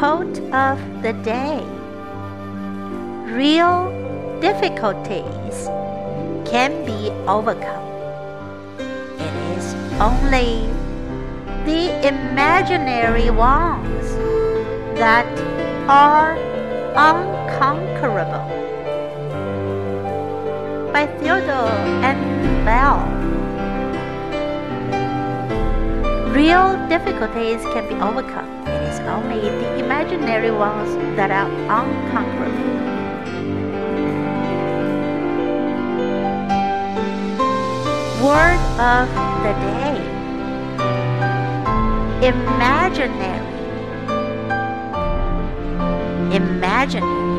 Quote of the day Real difficulties can be overcome. It is only the imaginary ones that are unconquerable. By Theodore N. Vail. Real difficulties can be overcome. It is only the imaginary ones that are unconquerable. Word of the day Imaginary. Imaginary.